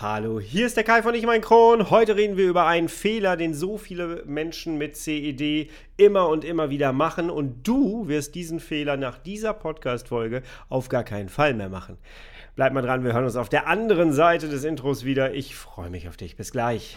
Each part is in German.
Hallo, hier ist der Kai von Ich mein Kron. Heute reden wir über einen Fehler, den so viele Menschen mit CED immer und immer wieder machen. Und du wirst diesen Fehler nach dieser Podcast-Folge auf gar keinen Fall mehr machen. Bleib mal dran, wir hören uns auf der anderen Seite des Intros wieder. Ich freue mich auf dich. Bis gleich.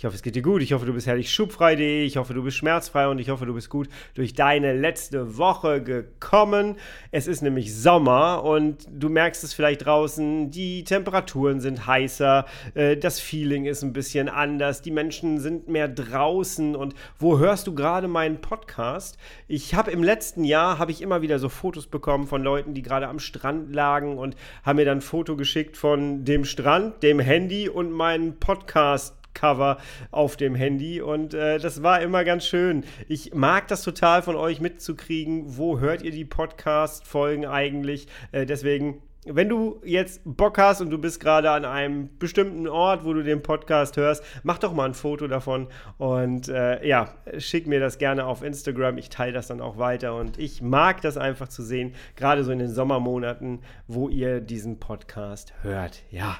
Ich hoffe, es geht dir gut. Ich hoffe, du bist herrlich schubfrei. Ich hoffe, du bist schmerzfrei und ich hoffe, du bist gut durch deine letzte Woche gekommen. Es ist nämlich Sommer und du merkst es vielleicht draußen. Die Temperaturen sind heißer, äh, das Feeling ist ein bisschen anders, die Menschen sind mehr draußen. Und wo hörst du gerade meinen Podcast? Ich habe im letzten Jahr habe ich immer wieder so Fotos bekommen von Leuten, die gerade am Strand lagen und haben mir dann ein Foto geschickt von dem Strand, dem Handy und meinen Podcast Cover auf dem Handy und äh, das war immer ganz schön. Ich mag das total von euch mitzukriegen. Wo hört ihr die Podcast-Folgen eigentlich? Äh, deswegen wenn du jetzt Bock hast und du bist gerade an einem bestimmten Ort, wo du den Podcast hörst, mach doch mal ein Foto davon und äh, ja, schick mir das gerne auf Instagram. Ich teile das dann auch weiter und ich mag das einfach zu sehen, gerade so in den Sommermonaten, wo ihr diesen Podcast hört. Ja.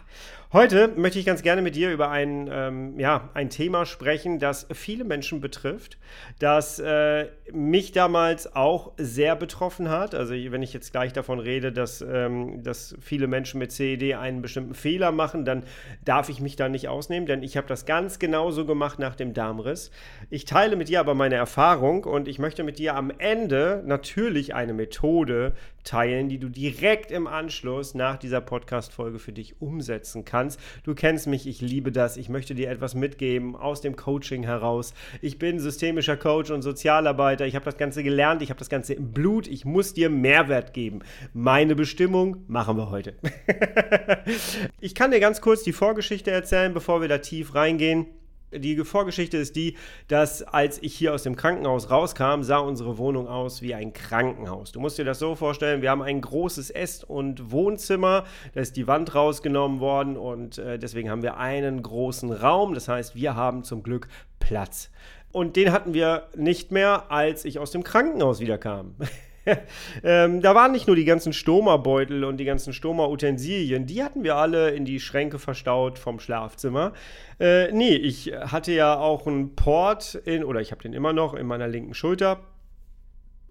Heute möchte ich ganz gerne mit dir über ein, ähm, ja, ein Thema sprechen, das viele Menschen betrifft, das äh, mich damals auch sehr betroffen hat. Also wenn ich jetzt gleich davon rede, dass, ähm, dass viele Menschen mit CED einen bestimmten Fehler machen, dann darf ich mich da nicht ausnehmen, denn ich habe das ganz genauso gemacht nach dem Darmriss. Ich teile mit dir aber meine Erfahrung und ich möchte mit dir am Ende natürlich eine Methode teilen, die du direkt im Anschluss nach dieser Podcast-Folge für dich umsetzen kannst. Du kennst mich, ich liebe das. Ich möchte dir etwas mitgeben aus dem Coaching heraus. Ich bin systemischer Coach und Sozialarbeiter. Ich habe das Ganze gelernt, ich habe das Ganze im Blut. Ich muss dir Mehrwert geben. Meine Bestimmung machen wir heute. ich kann dir ganz kurz die Vorgeschichte erzählen, bevor wir da tief reingehen. Die Vorgeschichte ist die, dass als ich hier aus dem Krankenhaus rauskam, sah unsere Wohnung aus wie ein Krankenhaus. Du musst dir das so vorstellen, wir haben ein großes Ess- und Wohnzimmer, da ist die Wand rausgenommen worden und äh, deswegen haben wir einen großen Raum. Das heißt, wir haben zum Glück Platz. Und den hatten wir nicht mehr, als ich aus dem Krankenhaus wiederkam. ähm, da waren nicht nur die ganzen Stoma-Beutel und die ganzen Stoma-Utensilien, die hatten wir alle in die Schränke verstaut vom Schlafzimmer. Äh, nee, ich hatte ja auch einen Port in, oder ich habe den immer noch in meiner linken Schulter.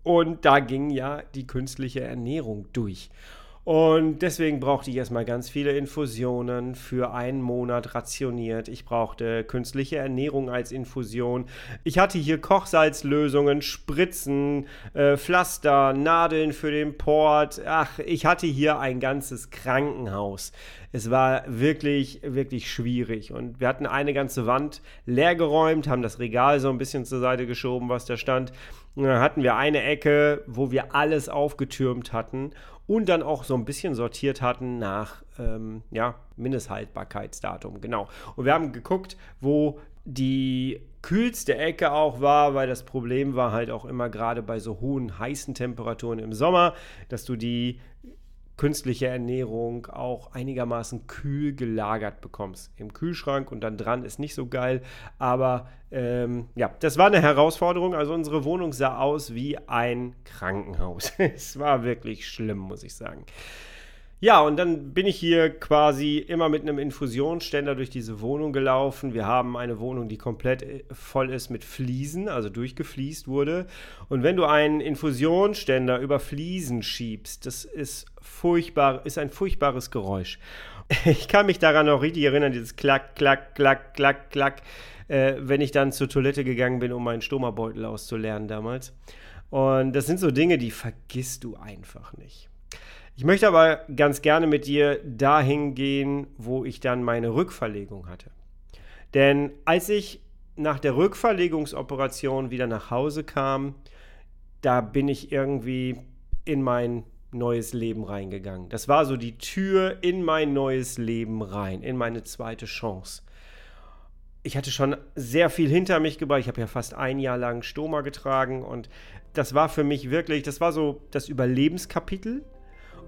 Und da ging ja die künstliche Ernährung durch. Und deswegen brauchte ich erstmal ganz viele Infusionen für einen Monat rationiert. Ich brauchte künstliche Ernährung als Infusion. Ich hatte hier Kochsalzlösungen, Spritzen, äh, Pflaster, Nadeln für den Port. Ach, ich hatte hier ein ganzes Krankenhaus. Es war wirklich, wirklich schwierig. Und wir hatten eine ganze Wand leergeräumt, haben das Regal so ein bisschen zur Seite geschoben, was da stand. Und dann hatten wir eine Ecke, wo wir alles aufgetürmt hatten und dann auch so ein bisschen sortiert hatten nach ähm, ja, Mindesthaltbarkeitsdatum. Genau. Und wir haben geguckt, wo die kühlste Ecke auch war, weil das Problem war halt auch immer gerade bei so hohen, heißen Temperaturen im Sommer, dass du die künstliche Ernährung auch einigermaßen kühl gelagert bekommst. Im Kühlschrank und dann dran ist nicht so geil. Aber ähm, ja, das war eine Herausforderung. Also unsere Wohnung sah aus wie ein Krankenhaus. es war wirklich schlimm, muss ich sagen. Ja, und dann bin ich hier quasi immer mit einem Infusionsständer durch diese Wohnung gelaufen. Wir haben eine Wohnung, die komplett äh, voll ist mit Fliesen, also durchgefliest wurde. Und wenn du einen Infusionsständer über Fliesen schiebst, das ist furchtbar, ist ein furchtbares Geräusch. Ich kann mich daran noch richtig erinnern, dieses Klack, Klack, Klack, Klack, Klack, äh, wenn ich dann zur Toilette gegangen bin, um meinen Stomabeutel auszulernen damals. Und das sind so Dinge, die vergisst du einfach nicht. Ich möchte aber ganz gerne mit dir dahin gehen, wo ich dann meine Rückverlegung hatte. Denn als ich nach der Rückverlegungsoperation wieder nach Hause kam, da bin ich irgendwie in mein neues Leben reingegangen. Das war so die Tür in mein neues Leben rein, in meine zweite Chance ich hatte schon sehr viel hinter mich gebracht. Ich habe ja fast ein Jahr lang Stoma getragen und das war für mich wirklich, das war so das Überlebenskapitel.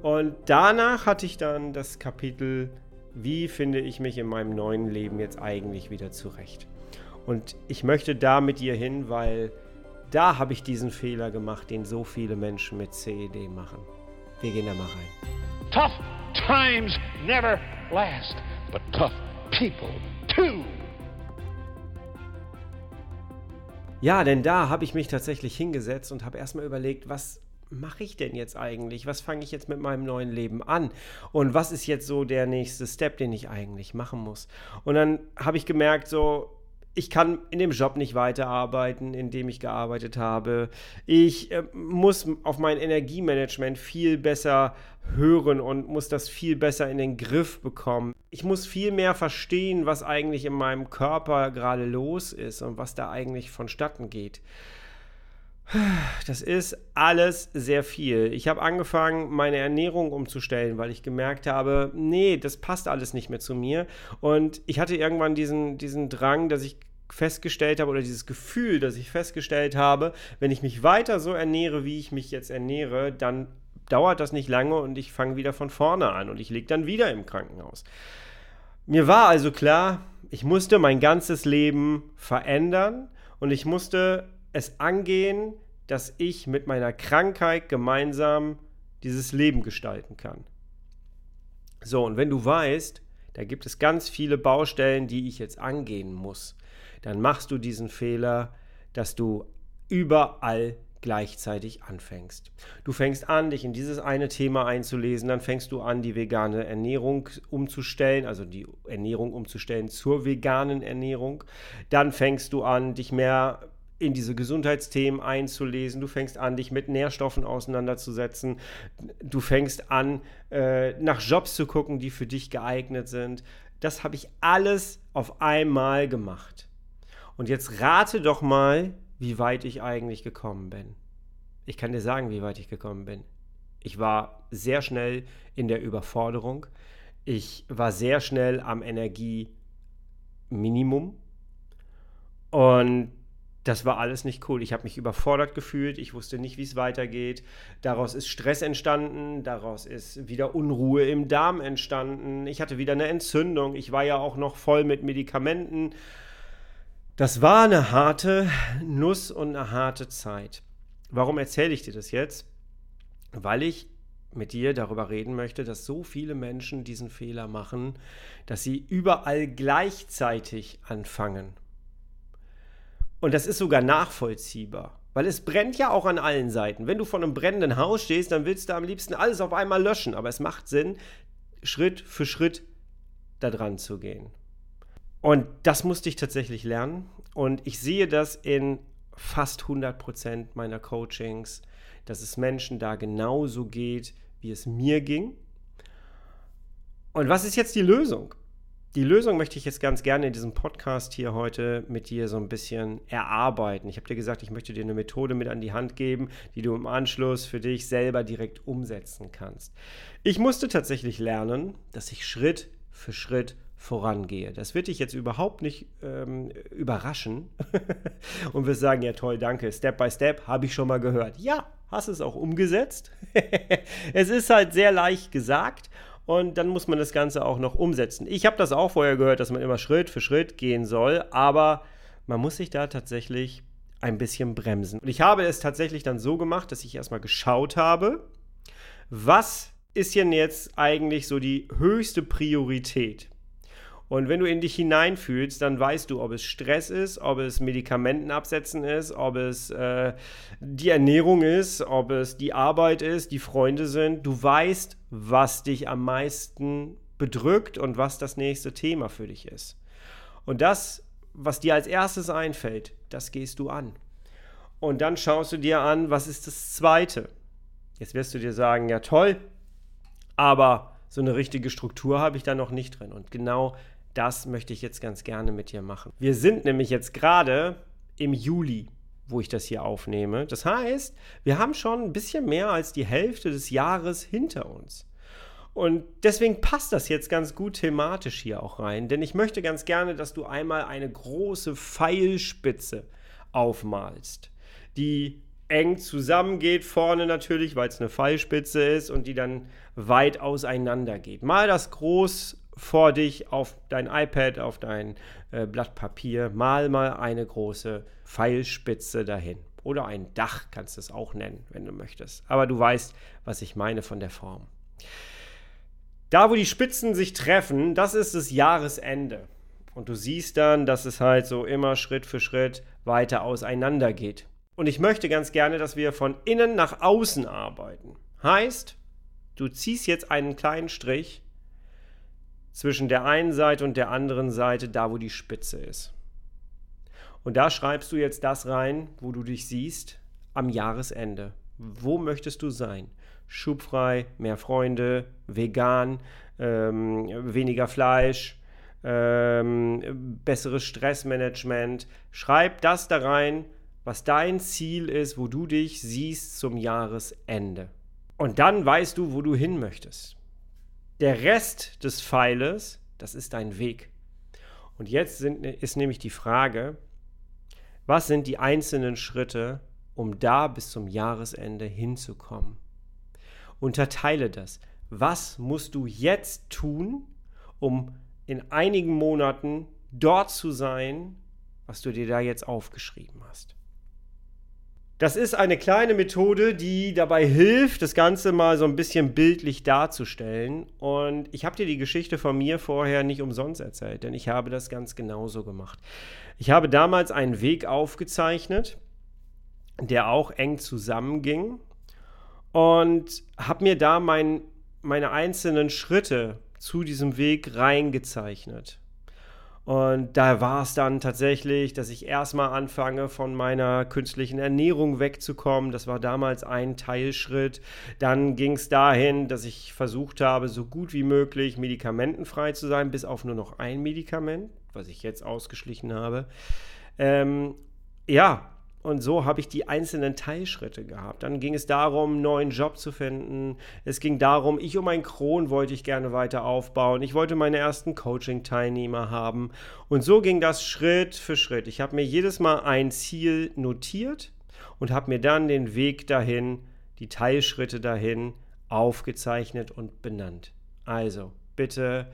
Und danach hatte ich dann das Kapitel, wie finde ich mich in meinem neuen Leben jetzt eigentlich wieder zurecht. Und ich möchte da mit dir hin, weil da habe ich diesen Fehler gemacht, den so viele Menschen mit CED machen. Wir gehen da mal rein. Tough times never last, but tough people too. Ja, denn da habe ich mich tatsächlich hingesetzt und habe erstmal überlegt, was mache ich denn jetzt eigentlich? Was fange ich jetzt mit meinem neuen Leben an? Und was ist jetzt so der nächste Step, den ich eigentlich machen muss? Und dann habe ich gemerkt, so, ich kann in dem Job nicht weiterarbeiten, in dem ich gearbeitet habe. Ich äh, muss auf mein Energiemanagement viel besser hören und muss das viel besser in den Griff bekommen. Ich muss viel mehr verstehen, was eigentlich in meinem Körper gerade los ist und was da eigentlich vonstatten geht. Das ist alles sehr viel. Ich habe angefangen, meine Ernährung umzustellen, weil ich gemerkt habe, nee, das passt alles nicht mehr zu mir. Und ich hatte irgendwann diesen, diesen Drang, dass ich festgestellt habe oder dieses Gefühl, dass ich festgestellt habe, wenn ich mich weiter so ernähre, wie ich mich jetzt ernähre, dann dauert das nicht lange und ich fange wieder von vorne an und ich liege dann wieder im Krankenhaus. Mir war also klar, ich musste mein ganzes Leben verändern und ich musste es angehen, dass ich mit meiner Krankheit gemeinsam dieses Leben gestalten kann. So, und wenn du weißt, da gibt es ganz viele Baustellen, die ich jetzt angehen muss, dann machst du diesen Fehler, dass du überall gleichzeitig anfängst. Du fängst an, dich in dieses eine Thema einzulesen, dann fängst du an, die vegane Ernährung umzustellen, also die Ernährung umzustellen zur veganen Ernährung. Dann fängst du an, dich mehr in diese Gesundheitsthemen einzulesen. Du fängst an, dich mit Nährstoffen auseinanderzusetzen. Du fängst an, äh, nach Jobs zu gucken, die für dich geeignet sind. Das habe ich alles auf einmal gemacht. Und jetzt rate doch mal, wie weit ich eigentlich gekommen bin. Ich kann dir sagen, wie weit ich gekommen bin. Ich war sehr schnell in der Überforderung. Ich war sehr schnell am Energieminimum. Und das war alles nicht cool. Ich habe mich überfordert gefühlt, ich wusste nicht, wie es weitergeht. Daraus ist Stress entstanden, daraus ist wieder Unruhe im Darm entstanden. Ich hatte wieder eine Entzündung. Ich war ja auch noch voll mit Medikamenten. Das war eine harte Nuss und eine harte Zeit. Warum erzähle ich dir das jetzt? Weil ich mit dir darüber reden möchte, dass so viele Menschen diesen Fehler machen, dass sie überall gleichzeitig anfangen. Und das ist sogar nachvollziehbar. Weil es brennt ja auch an allen Seiten. Wenn du vor einem brennenden Haus stehst, dann willst du am liebsten alles auf einmal löschen. Aber es macht Sinn, Schritt für Schritt da dran zu gehen. Und das musste ich tatsächlich lernen. Und ich sehe das in fast 100 Prozent meiner Coachings, dass es Menschen da genauso geht, wie es mir ging. Und was ist jetzt die Lösung? Die Lösung möchte ich jetzt ganz gerne in diesem Podcast hier heute mit dir so ein bisschen erarbeiten. Ich habe dir gesagt, ich möchte dir eine Methode mit an die Hand geben, die du im Anschluss für dich selber direkt umsetzen kannst. Ich musste tatsächlich lernen, dass ich Schritt für Schritt vorangehe. Das wird dich jetzt überhaupt nicht ähm, überraschen und wir sagen, ja toll, danke, Step by Step habe ich schon mal gehört. Ja, hast es auch umgesetzt. es ist halt sehr leicht gesagt und dann muss man das Ganze auch noch umsetzen. Ich habe das auch vorher gehört, dass man immer Schritt für Schritt gehen soll, aber man muss sich da tatsächlich ein bisschen bremsen. Und ich habe es tatsächlich dann so gemacht, dass ich erstmal geschaut habe, was ist denn jetzt eigentlich so die höchste Priorität? Und wenn du in dich hineinfühlst, dann weißt du, ob es Stress ist, ob es Medikamentenabsetzen ist, ob es äh, die Ernährung ist, ob es die Arbeit ist, die Freunde sind. Du weißt, was dich am meisten bedrückt und was das nächste Thema für dich ist. Und das, was dir als erstes einfällt, das gehst du an. Und dann schaust du dir an, was ist das zweite. Jetzt wirst du dir sagen, ja toll, aber so eine richtige Struktur habe ich da noch nicht drin. Und genau das möchte ich jetzt ganz gerne mit dir machen. Wir sind nämlich jetzt gerade im Juli, wo ich das hier aufnehme. Das heißt, wir haben schon ein bisschen mehr als die Hälfte des Jahres hinter uns. Und deswegen passt das jetzt ganz gut thematisch hier auch rein, denn ich möchte ganz gerne, dass du einmal eine große Pfeilspitze aufmalst, die eng zusammengeht, vorne natürlich, weil es eine Pfeilspitze ist und die dann weit auseinander geht. Mal das groß vor dich auf dein iPad, auf dein äh, Blatt Papier, mal mal eine große Pfeilspitze dahin. Oder ein Dach kannst du es auch nennen, wenn du möchtest. Aber du weißt, was ich meine von der Form. Da, wo die Spitzen sich treffen, das ist das Jahresende. Und du siehst dann, dass es halt so immer Schritt für Schritt weiter auseinander geht. Und ich möchte ganz gerne, dass wir von innen nach außen arbeiten. Heißt, du ziehst jetzt einen kleinen Strich zwischen der einen Seite und der anderen Seite, da wo die Spitze ist. Und da schreibst du jetzt das rein, wo du dich siehst am Jahresende. Wo möchtest du sein? Schubfrei, mehr Freunde, vegan, ähm, weniger Fleisch, ähm, besseres Stressmanagement. Schreib das da rein, was dein Ziel ist, wo du dich siehst zum Jahresende. Und dann weißt du, wo du hin möchtest. Der Rest des Pfeiles, das ist dein Weg. Und jetzt sind, ist nämlich die Frage, was sind die einzelnen Schritte, um da bis zum Jahresende hinzukommen? Unterteile das. Was musst du jetzt tun, um in einigen Monaten dort zu sein, was du dir da jetzt aufgeschrieben hast? Das ist eine kleine Methode, die dabei hilft, das Ganze mal so ein bisschen bildlich darzustellen. Und ich habe dir die Geschichte von mir vorher nicht umsonst erzählt, denn ich habe das ganz genauso gemacht. Ich habe damals einen Weg aufgezeichnet, der auch eng zusammenging und habe mir da mein, meine einzelnen Schritte zu diesem Weg reingezeichnet. Und da war es dann tatsächlich, dass ich erstmal anfange, von meiner künstlichen Ernährung wegzukommen. Das war damals ein Teilschritt. Dann ging es dahin, dass ich versucht habe, so gut wie möglich medikamentenfrei zu sein, bis auf nur noch ein Medikament, was ich jetzt ausgeschlichen habe. Ähm, ja, und so habe ich die einzelnen Teilschritte gehabt. Dann ging es darum, einen neuen Job zu finden. Es ging darum, ich um ein Kron wollte ich gerne weiter aufbauen. Ich wollte meine ersten Coaching-Teilnehmer haben. Und so ging das Schritt für Schritt. Ich habe mir jedes Mal ein Ziel notiert und habe mir dann den Weg dahin, die Teilschritte dahin aufgezeichnet und benannt. Also, bitte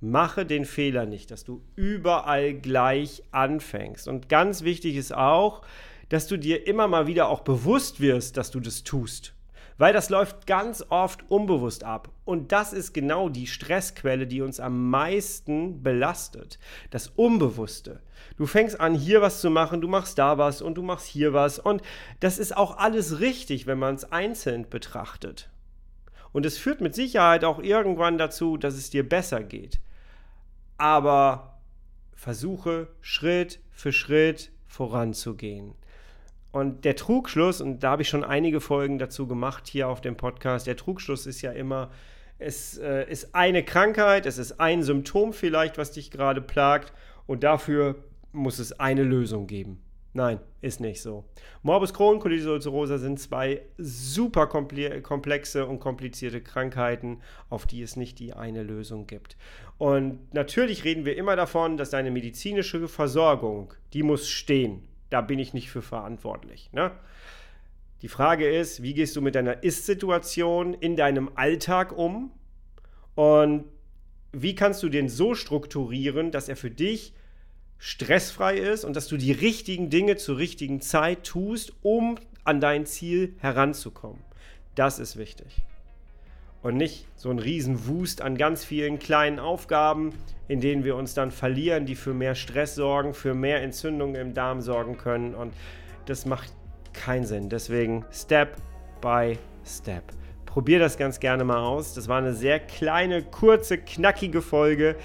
mache den Fehler nicht, dass du überall gleich anfängst. Und ganz wichtig ist auch, dass du dir immer mal wieder auch bewusst wirst, dass du das tust. Weil das läuft ganz oft unbewusst ab. Und das ist genau die Stressquelle, die uns am meisten belastet. Das Unbewusste. Du fängst an, hier was zu machen, du machst da was und du machst hier was. Und das ist auch alles richtig, wenn man es einzeln betrachtet. Und es führt mit Sicherheit auch irgendwann dazu, dass es dir besser geht. Aber versuche Schritt für Schritt voranzugehen. Und der Trugschluss, und da habe ich schon einige Folgen dazu gemacht hier auf dem Podcast, der Trugschluss ist ja immer, es äh, ist eine Krankheit, es ist ein Symptom vielleicht, was dich gerade plagt, und dafür muss es eine Lösung geben. Nein, ist nicht so. Morbus Crohn, Colitis ulcerosa sind zwei super komplexe und komplizierte Krankheiten, auf die es nicht die eine Lösung gibt. Und natürlich reden wir immer davon, dass deine medizinische Versorgung, die muss stehen da bin ich nicht für verantwortlich. Ne? Die Frage ist, wie gehst du mit deiner Ist-Situation in deinem Alltag um? Und wie kannst du den so strukturieren, dass er für dich stressfrei ist und dass du die richtigen Dinge zur richtigen Zeit tust, um an dein Ziel heranzukommen? Das ist wichtig und nicht so ein Riesenwust an ganz vielen kleinen Aufgaben, in denen wir uns dann verlieren, die für mehr Stress sorgen, für mehr Entzündungen im Darm sorgen können und das macht keinen Sinn. Deswegen Step by Step. Probier das ganz gerne mal aus. Das war eine sehr kleine, kurze, knackige Folge,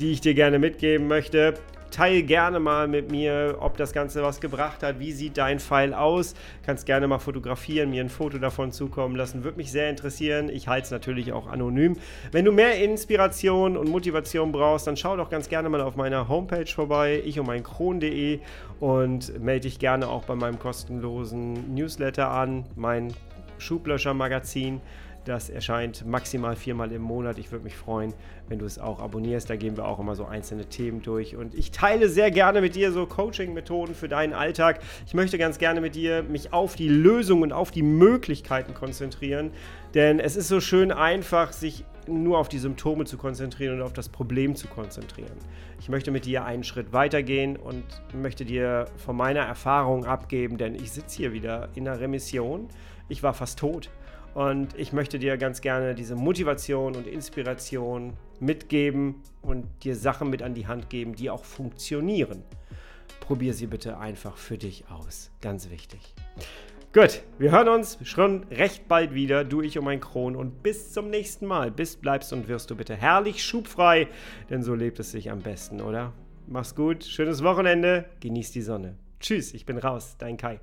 die ich dir gerne mitgeben möchte teil gerne mal mit mir, ob das Ganze was gebracht hat. Wie sieht dein Pfeil aus? Kannst gerne mal fotografieren, mir ein Foto davon zukommen lassen. Würde mich sehr interessieren. Ich halte es natürlich auch anonym. Wenn du mehr Inspiration und Motivation brauchst, dann schau doch ganz gerne mal auf meiner Homepage vorbei, ich und mein Kron.de und melde dich gerne auch bei meinem kostenlosen Newsletter an, mein Schublöscher-Magazin. Das erscheint maximal viermal im Monat. Ich würde mich freuen, wenn du es auch abonnierst. Da gehen wir auch immer so einzelne Themen durch. Und ich teile sehr gerne mit dir so Coaching-Methoden für deinen Alltag. Ich möchte ganz gerne mit dir mich auf die Lösungen und auf die Möglichkeiten konzentrieren. Denn es ist so schön einfach, sich nur auf die Symptome zu konzentrieren und auf das Problem zu konzentrieren. Ich möchte mit dir einen Schritt weitergehen und möchte dir von meiner Erfahrung abgeben, denn ich sitze hier wieder in der Remission. Ich war fast tot und ich möchte dir ganz gerne diese Motivation und Inspiration mitgeben und dir Sachen mit an die Hand geben, die auch funktionieren. Probier sie bitte einfach für dich aus. Ganz wichtig. Gut, wir hören uns schon recht bald wieder, du, ich und mein Kron. Und bis zum nächsten Mal. Bis bleibst und wirst du bitte herrlich schubfrei, denn so lebt es sich am besten, oder? Mach's gut, schönes Wochenende, genieß die Sonne. Tschüss, ich bin raus, dein Kai.